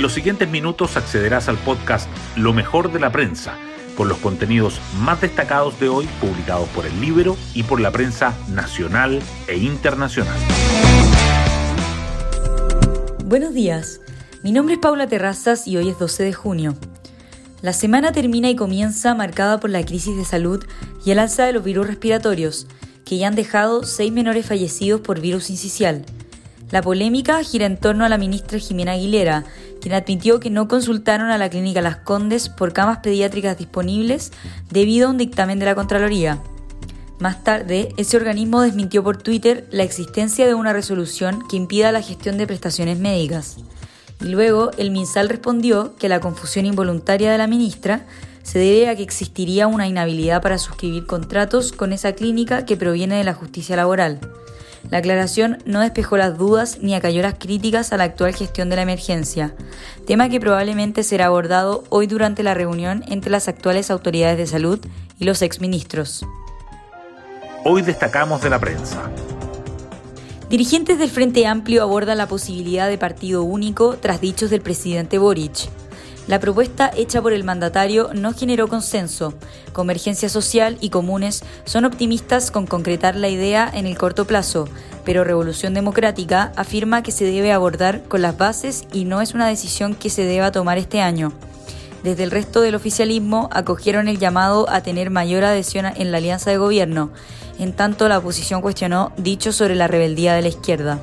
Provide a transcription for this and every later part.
En los siguientes minutos accederás al podcast Lo mejor de la prensa, con los contenidos más destacados de hoy publicados por el libro y por la prensa nacional e internacional. Buenos días, mi nombre es Paula Terrazas y hoy es 12 de junio. La semana termina y comienza marcada por la crisis de salud y el alza de los virus respiratorios, que ya han dejado seis menores fallecidos por virus incisial. La polémica gira en torno a la ministra Jimena Aguilera, quien admitió que no consultaron a la clínica Las Condes por camas pediátricas disponibles debido a un dictamen de la Contraloría. Más tarde, ese organismo desmintió por Twitter la existencia de una resolución que impida la gestión de prestaciones médicas. Y luego el MinSal respondió que la confusión involuntaria de la ministra se debe a que existiría una inhabilidad para suscribir contratos con esa clínica que proviene de la justicia laboral. La aclaración no despejó las dudas ni acalló las críticas a la actual gestión de la emergencia, tema que probablemente será abordado hoy durante la reunión entre las actuales autoridades de salud y los exministros. Hoy destacamos de la prensa. Dirigentes del Frente Amplio abordan la posibilidad de partido único tras dichos del presidente Boric. La propuesta hecha por el mandatario no generó consenso. Convergencia Social y Comunes son optimistas con concretar la idea en el corto plazo, pero Revolución Democrática afirma que se debe abordar con las bases y no es una decisión que se deba tomar este año. Desde el resto del oficialismo acogieron el llamado a tener mayor adhesión en la alianza de gobierno en tanto la oposición cuestionó dicho sobre la rebeldía de la izquierda.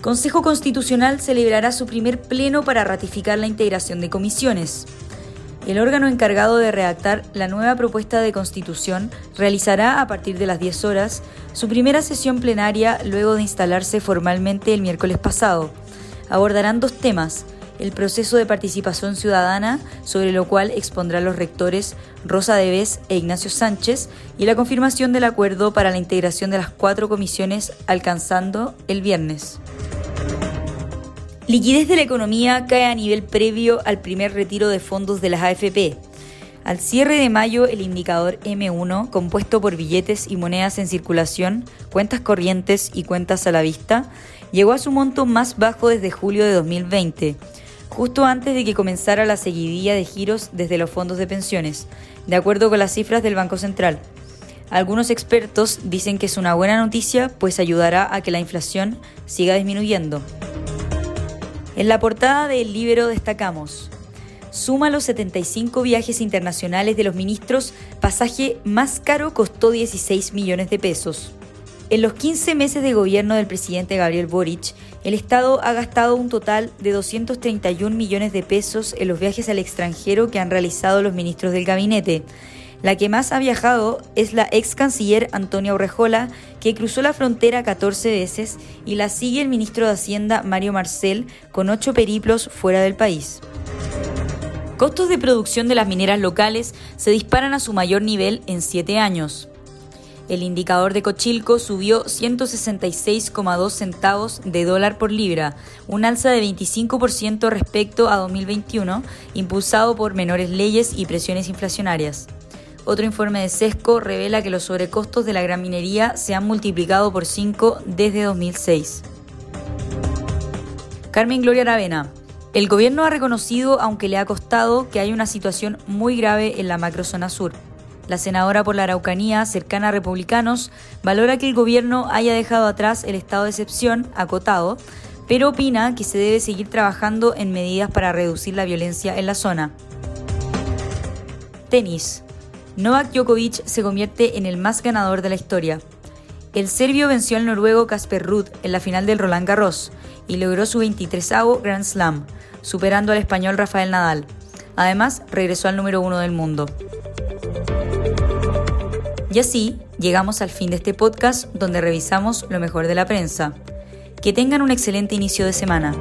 Consejo Constitucional celebrará su primer pleno para ratificar la integración de comisiones. El órgano encargado de redactar la nueva propuesta de constitución realizará a partir de las 10 horas su primera sesión plenaria luego de instalarse formalmente el miércoles pasado. Abordarán dos temas, el proceso de participación ciudadana, sobre lo cual expondrán los rectores Rosa Debes e Ignacio Sánchez, y la confirmación del acuerdo para la integración de las cuatro comisiones alcanzando el viernes. Liquidez de la economía cae a nivel previo al primer retiro de fondos de las AFP. Al cierre de mayo, el indicador M1, compuesto por billetes y monedas en circulación, cuentas corrientes y cuentas a la vista, llegó a su monto más bajo desde julio de 2020, justo antes de que comenzara la seguidilla de giros desde los fondos de pensiones, de acuerdo con las cifras del Banco Central. Algunos expertos dicen que es una buena noticia, pues ayudará a que la inflación siga disminuyendo. En la portada del Libro destacamos, suma los 75 viajes internacionales de los ministros, pasaje más caro costó 16 millones de pesos. En los 15 meses de gobierno del presidente Gabriel Boric, el Estado ha gastado un total de 231 millones de pesos en los viajes al extranjero que han realizado los ministros del gabinete. La que más ha viajado es la ex canciller Antonia Urrejola, que cruzó la frontera 14 veces, y la sigue el ministro de Hacienda Mario Marcel, con ocho periplos fuera del país. Costos de producción de las mineras locales se disparan a su mayor nivel en siete años. El indicador de Cochilco subió 166,2 centavos de dólar por libra, un alza de 25% respecto a 2021, impulsado por menores leyes y presiones inflacionarias. Otro informe de SESCO revela que los sobrecostos de la gran minería se han multiplicado por 5 desde 2006. Carmen Gloria Aravena. El gobierno ha reconocido, aunque le ha costado, que hay una situación muy grave en la macrozona sur. La senadora por la Araucanía, cercana a republicanos, valora que el gobierno haya dejado atrás el estado de excepción acotado, pero opina que se debe seguir trabajando en medidas para reducir la violencia en la zona. Tenis. Novak Djokovic se convierte en el más ganador de la historia. El serbio venció al noruego Casper Ruud en la final del Roland Garros y logró su 23 Grand Slam, superando al español Rafael Nadal. Además, regresó al número uno del mundo. Y así llegamos al fin de este podcast donde revisamos lo mejor de la prensa. Que tengan un excelente inicio de semana.